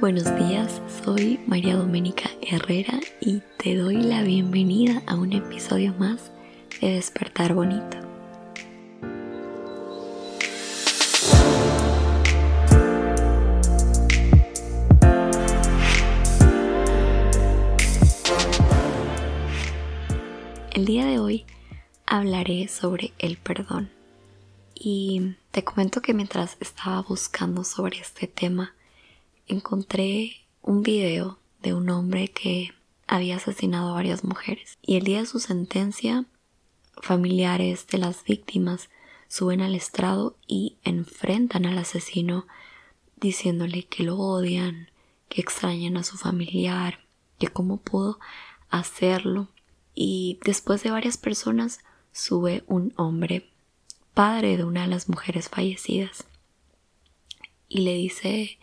buenos días, soy María Doménica Herrera y te doy la bienvenida a un episodio más de Despertar Bonito. El día de hoy hablaré sobre el perdón y te comento que mientras estaba buscando sobre este tema, encontré un video de un hombre que había asesinado a varias mujeres. Y el día de su sentencia, familiares de las víctimas suben al estrado y enfrentan al asesino diciéndole que lo odian, que extrañan a su familiar, que cómo pudo hacerlo. Y después de varias personas sube un hombre, padre de una de las mujeres fallecidas, y le dice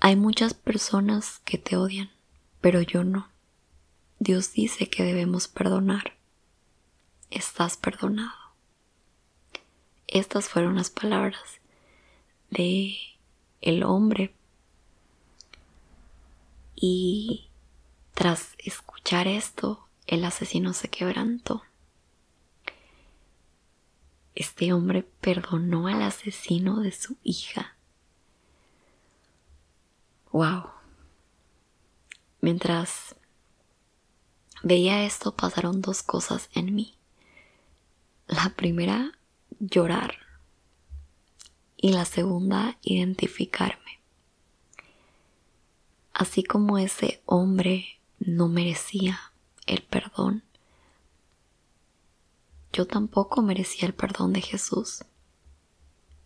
hay muchas personas que te odian, pero yo no. Dios dice que debemos perdonar. Estás perdonado. Estas fueron las palabras de el hombre. Y tras escuchar esto, el asesino se quebrantó. Este hombre perdonó al asesino de su hija Wow. Mientras veía esto pasaron dos cosas en mí. La primera, llorar. Y la segunda, identificarme. Así como ese hombre no merecía el perdón, yo tampoco merecía el perdón de Jesús.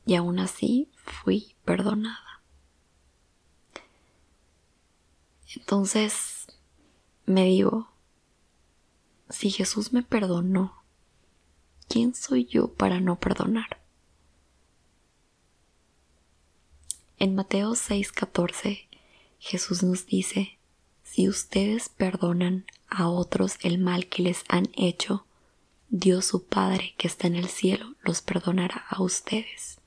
Y aún así fui perdonada. Entonces me digo, si Jesús me perdonó, ¿quién soy yo para no perdonar? En Mateo 6:14 Jesús nos dice, si ustedes perdonan a otros el mal que les han hecho, Dios su Padre que está en el cielo los perdonará a ustedes.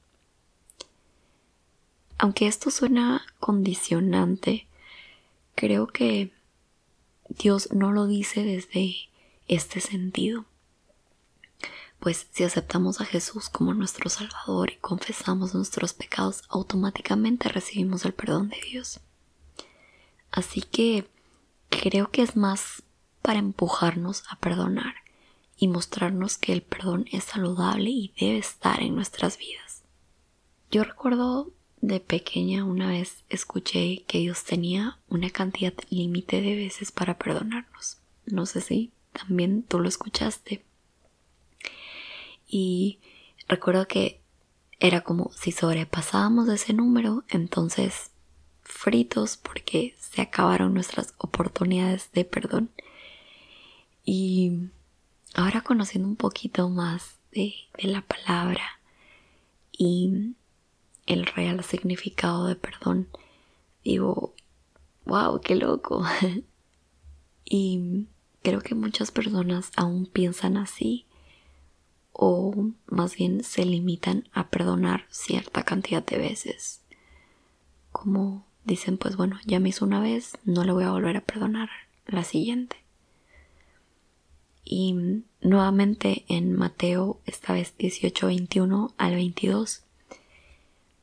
Aunque esto suena condicionante, creo que Dios no lo dice desde este sentido. Pues si aceptamos a Jesús como nuestro Salvador y confesamos nuestros pecados, automáticamente recibimos el perdón de Dios. Así que creo que es más para empujarnos a perdonar y mostrarnos que el perdón es saludable y debe estar en nuestras vidas. Yo recuerdo de pequeña una vez escuché que Dios tenía una cantidad límite de veces para perdonarnos. No sé si también tú lo escuchaste. Y recuerdo que era como si sobrepasábamos ese número, entonces fritos porque se acabaron nuestras oportunidades de perdón. Y ahora conociendo un poquito más de, de la palabra y el real significado de perdón, digo, wow, qué loco. y creo que muchas personas aún piensan así o más bien se limitan a perdonar cierta cantidad de veces. Como dicen, pues bueno, ya me hizo una vez, no le voy a volver a perdonar la siguiente. Y nuevamente en Mateo, esta vez 18, 21 al 22,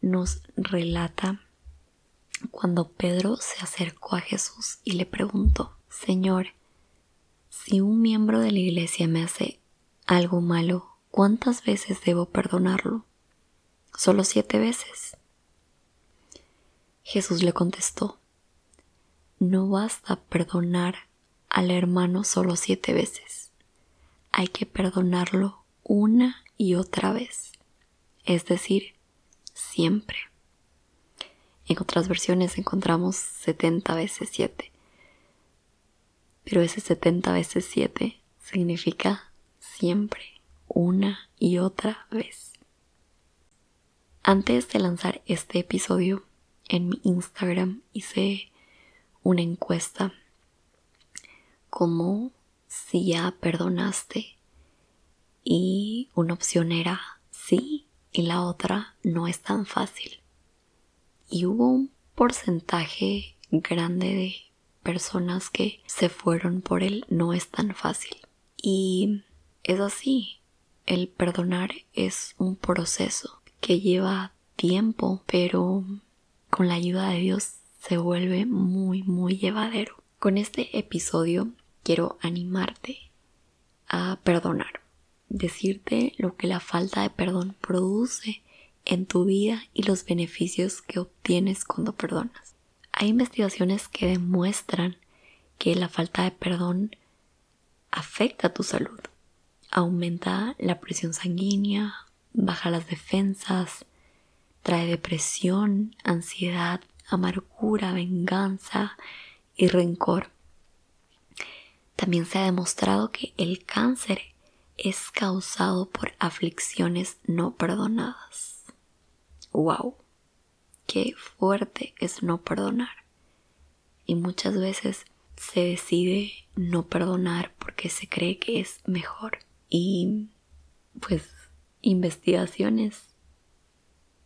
nos relata cuando Pedro se acercó a Jesús y le preguntó, Señor, si un miembro de la iglesia me hace algo malo, ¿cuántas veces debo perdonarlo? Solo siete veces. Jesús le contestó, no basta perdonar al hermano solo siete veces, hay que perdonarlo una y otra vez, es decir, siempre. En otras versiones encontramos 70 veces 7. Pero ese 70 veces 7 significa siempre, una y otra vez. Antes de lanzar este episodio, en mi Instagram hice una encuesta como si ya perdonaste y una opción era sí y la otra no es tan fácil. Y hubo un porcentaje grande de personas que se fueron por él no es tan fácil. Y es así. El perdonar es un proceso que lleva tiempo, pero con la ayuda de Dios se vuelve muy, muy llevadero. Con este episodio quiero animarte a perdonar, decirte lo que la falta de perdón produce en tu vida y los beneficios que obtienes cuando perdonas. Hay investigaciones que demuestran que la falta de perdón afecta tu salud, aumenta la presión sanguínea, baja las defensas, trae depresión, ansiedad, amargura, venganza y rencor. También se ha demostrado que el cáncer es causado por aflicciones no perdonadas. ¡Wow! Qué fuerte es no perdonar. Y muchas veces se decide no perdonar porque se cree que es mejor. Y pues investigaciones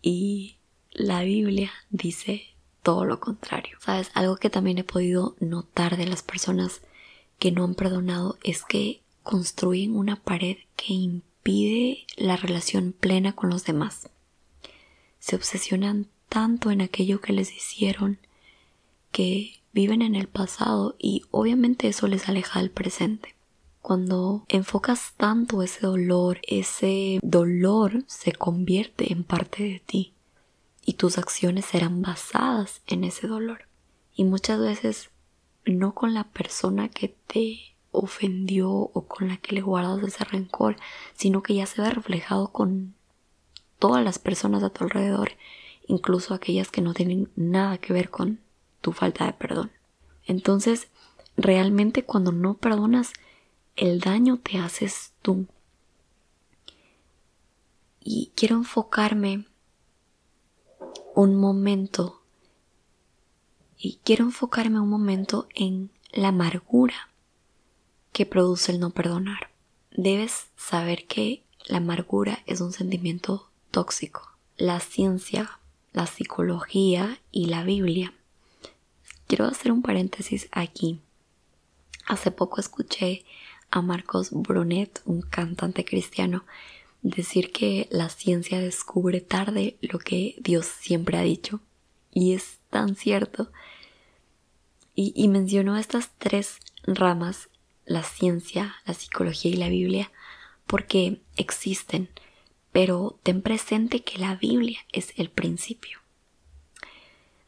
y la Biblia dice todo lo contrario. Sabes, algo que también he podido notar de las personas que no han perdonado es que construyen una pared que impide la relación plena con los demás. Se obsesionan tanto en aquello que les hicieron que viven en el pasado y obviamente eso les aleja del presente. Cuando enfocas tanto ese dolor, ese dolor se convierte en parte de ti y tus acciones serán basadas en ese dolor. Y muchas veces no con la persona que te ofendió o con la que le guardas ese rencor, sino que ya se ve reflejado con todas las personas a tu alrededor, incluso aquellas que no tienen nada que ver con tu falta de perdón. Entonces, realmente cuando no perdonas, el daño te haces tú. Y quiero enfocarme un momento y quiero enfocarme un momento en la amargura que produce el no perdonar. Debes saber que la amargura es un sentimiento tóxico. La ciencia, la psicología y la Biblia. Quiero hacer un paréntesis aquí. Hace poco escuché a Marcos Brunet, un cantante cristiano, decir que la ciencia descubre tarde lo que Dios siempre ha dicho. Y es tan cierto. Y, mencionó estas tres ramas, la ciencia, la psicología y la Biblia, porque existen, pero ten presente que la Biblia es el principio.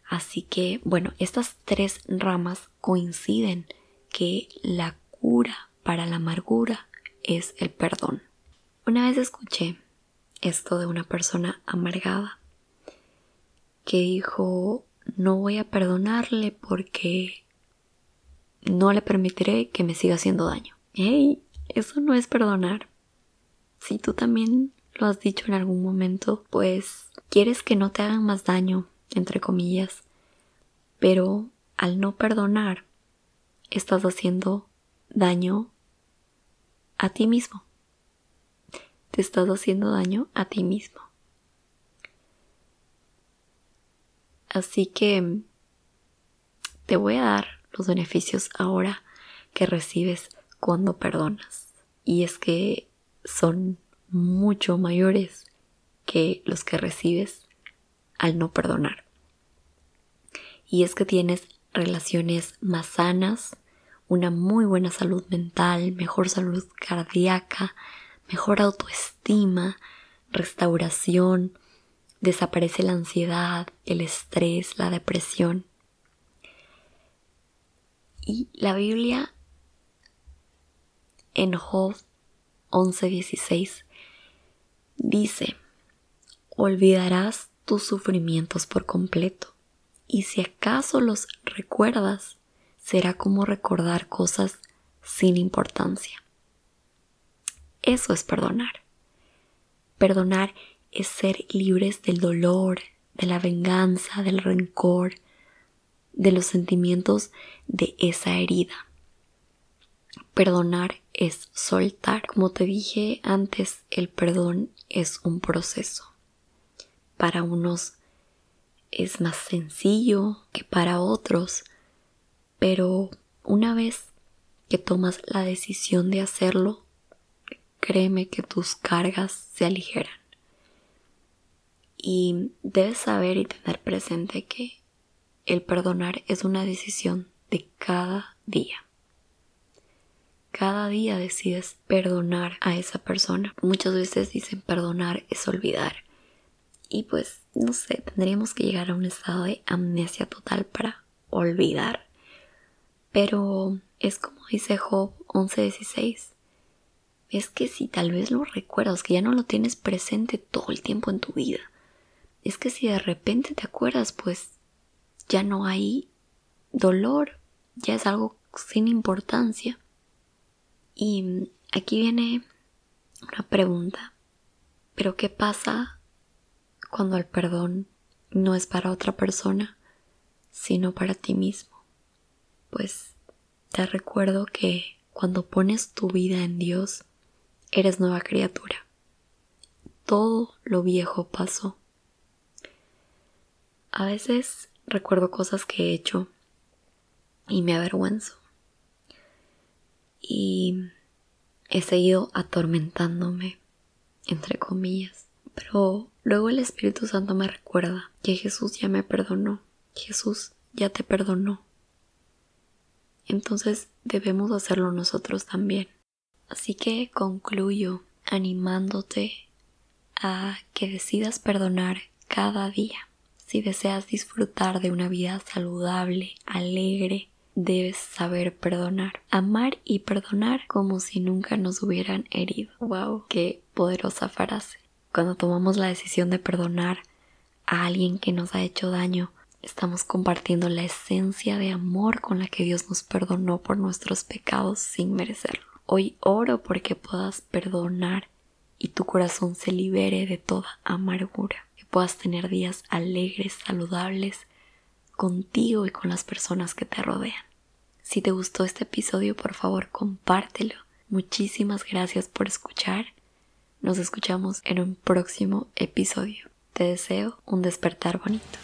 Así que, bueno, estas tres ramas coinciden que la cura para la amargura es el perdón. Una vez escuché esto de una persona amargada que dijo no voy a perdonarle porque no le permitiré que me siga haciendo daño. ¡Hey! Eso no es perdonar. Si tú también lo has dicho en algún momento, pues quieres que no te hagan más daño, entre comillas, pero al no perdonar, estás haciendo daño a ti mismo. Te estás haciendo daño a ti mismo. Así que te voy a dar los beneficios ahora que recibes cuando perdonas. Y es que son mucho mayores que los que recibes al no perdonar. Y es que tienes relaciones más sanas, una muy buena salud mental, mejor salud cardíaca, mejor autoestima, restauración, desaparece la ansiedad, el estrés, la depresión. Y la Biblia en Job 11:16 dice, olvidarás tus sufrimientos por completo, y si acaso los recuerdas, será como recordar cosas sin importancia. Eso es perdonar. Perdonar es ser libres del dolor, de la venganza, del rencor, de los sentimientos de esa herida. Perdonar es soltar. Como te dije antes, el perdón es un proceso. Para unos es más sencillo que para otros, pero una vez que tomas la decisión de hacerlo, créeme que tus cargas se aligeran. Y debes saber y tener presente que el perdonar es una decisión de cada día. Cada día decides perdonar a esa persona. Muchas veces dicen perdonar es olvidar. Y pues, no sé, tendríamos que llegar a un estado de amnesia total para olvidar. Pero es como dice Job 11:16. Es que si tal vez lo recuerdas, que ya no lo tienes presente todo el tiempo en tu vida. Es que si de repente te acuerdas, pues ya no hay dolor, ya es algo sin importancia. Y aquí viene una pregunta. ¿Pero qué pasa cuando el perdón no es para otra persona, sino para ti mismo? Pues te recuerdo que cuando pones tu vida en Dios, eres nueva criatura. Todo lo viejo pasó. A veces recuerdo cosas que he hecho y me avergüenzo. Y he seguido atormentándome, entre comillas. Pero luego el Espíritu Santo me recuerda que Jesús ya me perdonó. Jesús ya te perdonó. Entonces debemos hacerlo nosotros también. Así que concluyo animándote a que decidas perdonar cada día. Si deseas disfrutar de una vida saludable, alegre, debes saber perdonar, amar y perdonar como si nunca nos hubieran herido. ¡Wow! ¡Qué poderosa frase! Cuando tomamos la decisión de perdonar a alguien que nos ha hecho daño, estamos compartiendo la esencia de amor con la que Dios nos perdonó por nuestros pecados sin merecerlo. Hoy oro porque puedas perdonar y tu corazón se libere de toda amargura, puedas tener días alegres, saludables, contigo y con las personas que te rodean. Si te gustó este episodio, por favor, compártelo. Muchísimas gracias por escuchar. Nos escuchamos en un próximo episodio. Te deseo un despertar bonito.